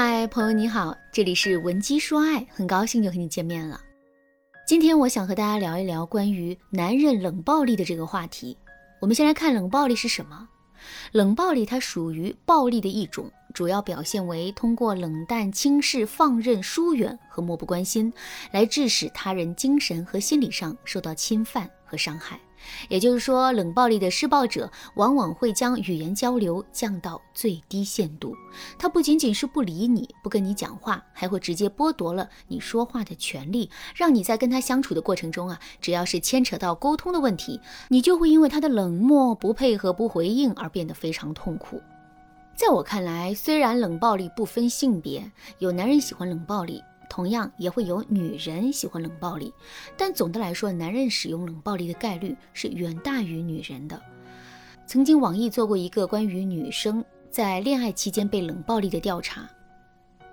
嗨，朋友你好，这里是文姬说爱，很高兴又和你见面了。今天我想和大家聊一聊关于男人冷暴力的这个话题。我们先来看冷暴力是什么？冷暴力它属于暴力的一种，主要表现为通过冷淡、轻视、放任、疏远和漠不关心，来致使他人精神和心理上受到侵犯和伤害。也就是说，冷暴力的施暴者往往会将语言交流降到最低限度。他不仅仅是不理你，不跟你讲话，还会直接剥夺了你说话的权利，让你在跟他相处的过程中啊，只要是牵扯到沟通的问题，你就会因为他的冷漠、不配合、不回应而变得非常痛苦。在我看来，虽然冷暴力不分性别，有男人喜欢冷暴力。同样也会有女人喜欢冷暴力，但总的来说，男人使用冷暴力的概率是远大于女人的。曾经网易做过一个关于女生在恋爱期间被冷暴力的调查，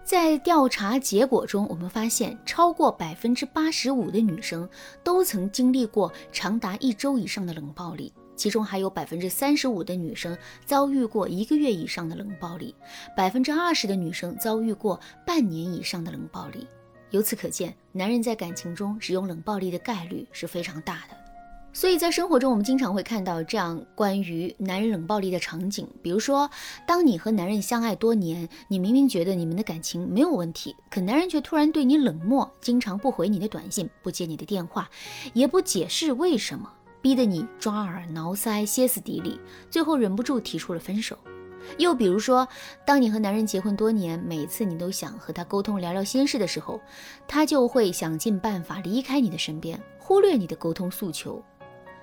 在调查结果中，我们发现超过百分之八十五的女生都曾经历过长达一周以上的冷暴力。其中还有百分之三十五的女生遭遇过一个月以上的冷暴力，百分之二十的女生遭遇过半年以上的冷暴力。由此可见，男人在感情中使用冷暴力的概率是非常大的。所以在生活中，我们经常会看到这样关于男人冷暴力的场景，比如说，当你和男人相爱多年，你明明觉得你们的感情没有问题，可男人却突然对你冷漠，经常不回你的短信，不接你的电话，也不解释为什么。逼得你抓耳挠腮、歇斯底里，最后忍不住提出了分手。又比如说，当你和男人结婚多年，每次你都想和他沟通聊聊心事的时候，他就会想尽办法离开你的身边，忽略你的沟通诉求。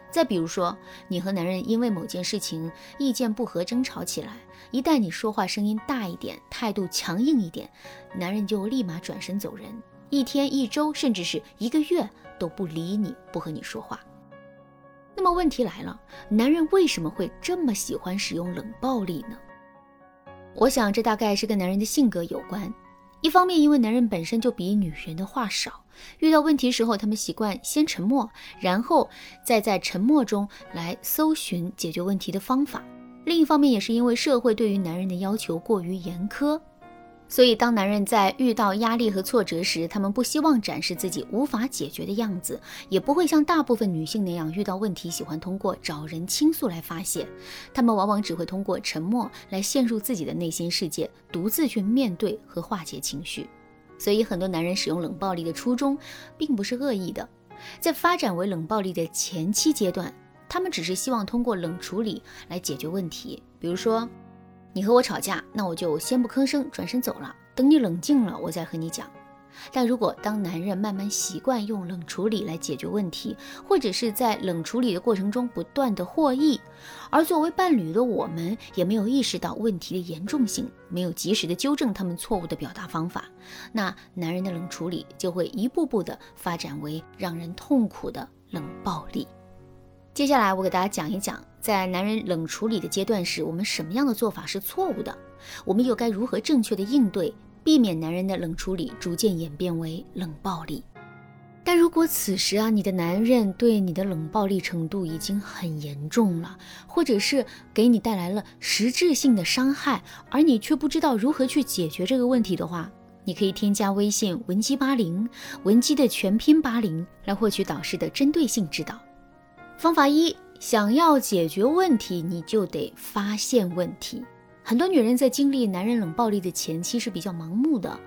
再比如说，你和男人因为某件事情意见不合争吵起来，一旦你说话声音大一点，态度强硬一点，男人就立马转身走人，一天、一周，甚至是一个月都不理你，不和你说话。那么问题来了，男人为什么会这么喜欢使用冷暴力呢？我想这大概是跟男人的性格有关。一方面，因为男人本身就比女人的话少，遇到问题时候，他们习惯先沉默，然后再在沉默中来搜寻解决问题的方法。另一方面，也是因为社会对于男人的要求过于严苛。所以，当男人在遇到压力和挫折时，他们不希望展示自己无法解决的样子，也不会像大部分女性那样遇到问题喜欢通过找人倾诉来发泄。他们往往只会通过沉默来陷入自己的内心世界，独自去面对和化解情绪。所以，很多男人使用冷暴力的初衷并不是恶意的，在发展为冷暴力的前期阶段，他们只是希望通过冷处理来解决问题，比如说。你和我吵架，那我就先不吭声，转身走了。等你冷静了，我再和你讲。但如果当男人慢慢习惯用冷处理来解决问题，或者是在冷处理的过程中不断的获益，而作为伴侣的我们也没有意识到问题的严重性，没有及时的纠正他们错误的表达方法，那男人的冷处理就会一步步的发展为让人痛苦的冷暴力。接下来我给大家讲一讲，在男人冷处理的阶段时，我们什么样的做法是错误的？我们又该如何正确的应对，避免男人的冷处理逐渐演变为冷暴力？但如果此时啊，你的男人对你的冷暴力程度已经很严重了，或者是给你带来了实质性的伤害，而你却不知道如何去解决这个问题的话，你可以添加微信文姬八零，文姬的全拼八零，来获取导师的针对性指导。方法一：想要解决问题，你就得发现问题。很多女人在经历男人冷暴力的前期是比较盲目的，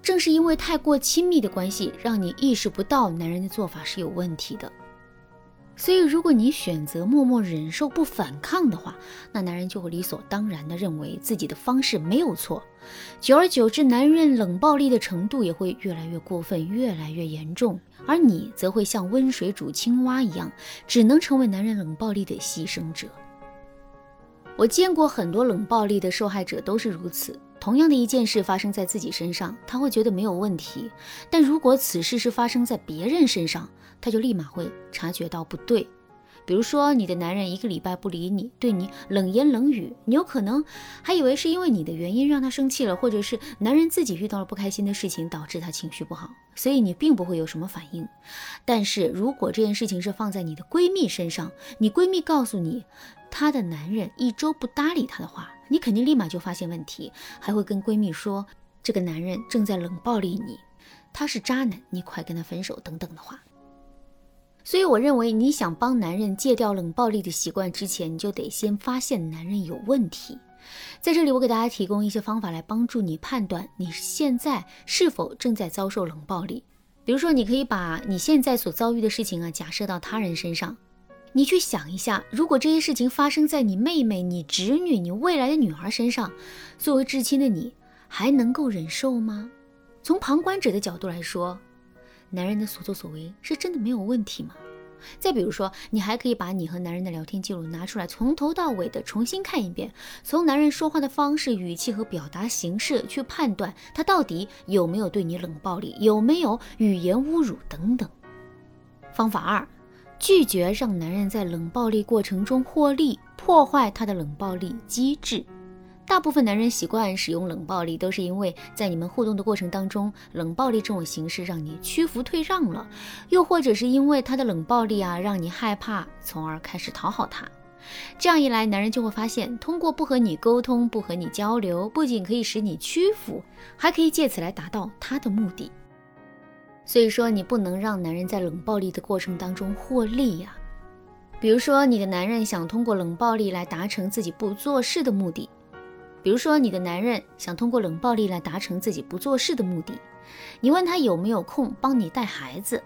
正是因为太过亲密的关系，让你意识不到男人的做法是有问题的。所以，如果你选择默默忍受不反抗的话，那男人就会理所当然地认为自己的方式没有错。久而久之，男人冷暴力的程度也会越来越过分，越来越严重。而你则会像温水煮青蛙一样，只能成为男人冷暴力的牺牲者。我见过很多冷暴力的受害者都是如此。同样的一件事发生在自己身上，他会觉得没有问题；但如果此事是发生在别人身上，他就立马会察觉到不对。比如说，你的男人一个礼拜不理你，对你冷言冷语，你有可能还以为是因为你的原因让他生气了，或者是男人自己遇到了不开心的事情导致他情绪不好，所以你并不会有什么反应。但是如果这件事情是放在你的闺蜜身上，你闺蜜告诉你她的男人一周不搭理她的话，你肯定立马就发现问题，还会跟闺蜜说：“这个男人正在冷暴力你，他是渣男，你快跟他分手等等的话。所以我认为，你想帮男人戒掉冷暴力的习惯之前，你就得先发现男人有问题。在这里，我给大家提供一些方法来帮助你判断你现在是否正在遭受冷暴力。比如说，你可以把你现在所遭遇的事情啊，假设到他人身上，你去想一下，如果这些事情发生在你妹妹、你侄女、你未来的女儿身上，作为至亲的你，还能够忍受吗？从旁观者的角度来说，男人的所作所为是真的没有问题吗？再比如说，你还可以把你和男人的聊天记录拿出来，从头到尾的重新看一遍，从男人说话的方式、语气和表达形式去判断他到底有没有对你冷暴力，有没有语言侮辱等等。方法二，拒绝让男人在冷暴力过程中获利，破坏他的冷暴力机制。大部分男人习惯使用冷暴力，都是因为在你们互动的过程当中，冷暴力这种形式让你屈服退让了，又或者是因为他的冷暴力啊，让你害怕，从而开始讨好他。这样一来，男人就会发现，通过不和你沟通、不和你交流，不仅可以使你屈服，还可以借此来达到他的目的。所以说，你不能让男人在冷暴力的过程当中获利呀。比如说，你的男人想通过冷暴力来达成自己不做事的目的。比如说，你的男人想通过冷暴力来达成自己不做事的目的，你问他有没有空帮你带孩子，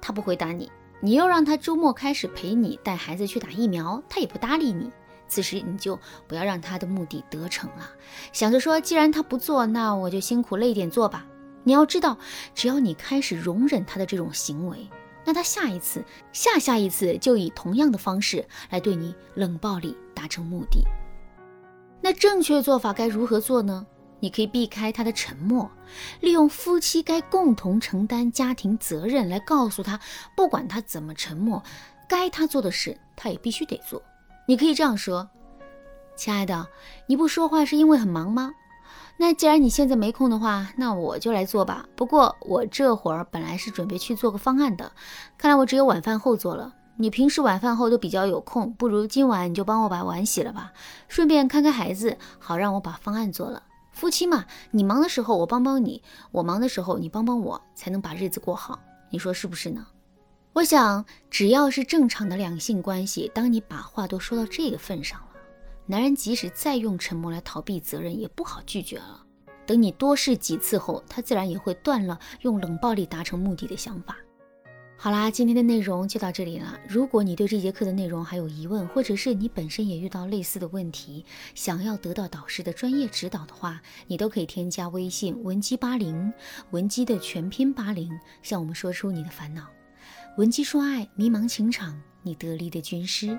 他不回答你；你又让他周末开始陪你带孩子去打疫苗，他也不搭理你。此时你就不要让他的目的得逞了，想着说，既然他不做，那我就辛苦累点做吧。你要知道，只要你开始容忍他的这种行为，那他下一次、下下一次就以同样的方式来对你冷暴力，达成目的。那正确做法该如何做呢？你可以避开他的沉默，利用夫妻该共同承担家庭责任来告诉他，不管他怎么沉默，该他做的事他也必须得做。你可以这样说：“亲爱的，你不说话是因为很忙吗？那既然你现在没空的话，那我就来做吧。不过我这会儿本来是准备去做个方案的，看来我只有晚饭后做了。”你平时晚饭后都比较有空，不如今晚你就帮我把碗洗了吧，顺便看看孩子，好让我把方案做了。夫妻嘛，你忙的时候我帮帮你，我忙的时候你帮帮我，才能把日子过好。你说是不是呢？我想，只要是正常的两性关系，当你把话都说到这个份上，男人即使再用沉默来逃避责任，也不好拒绝了。等你多试几次后，他自然也会断了用冷暴力达成目的的想法。好啦，今天的内容就到这里了。如果你对这节课的内容还有疑问，或者是你本身也遇到类似的问题，想要得到导师的专业指导的话，你都可以添加微信文姬八零，文姬的全拼八零，向我们说出你的烦恼。文姬说爱，迷茫情场，你得力的军师。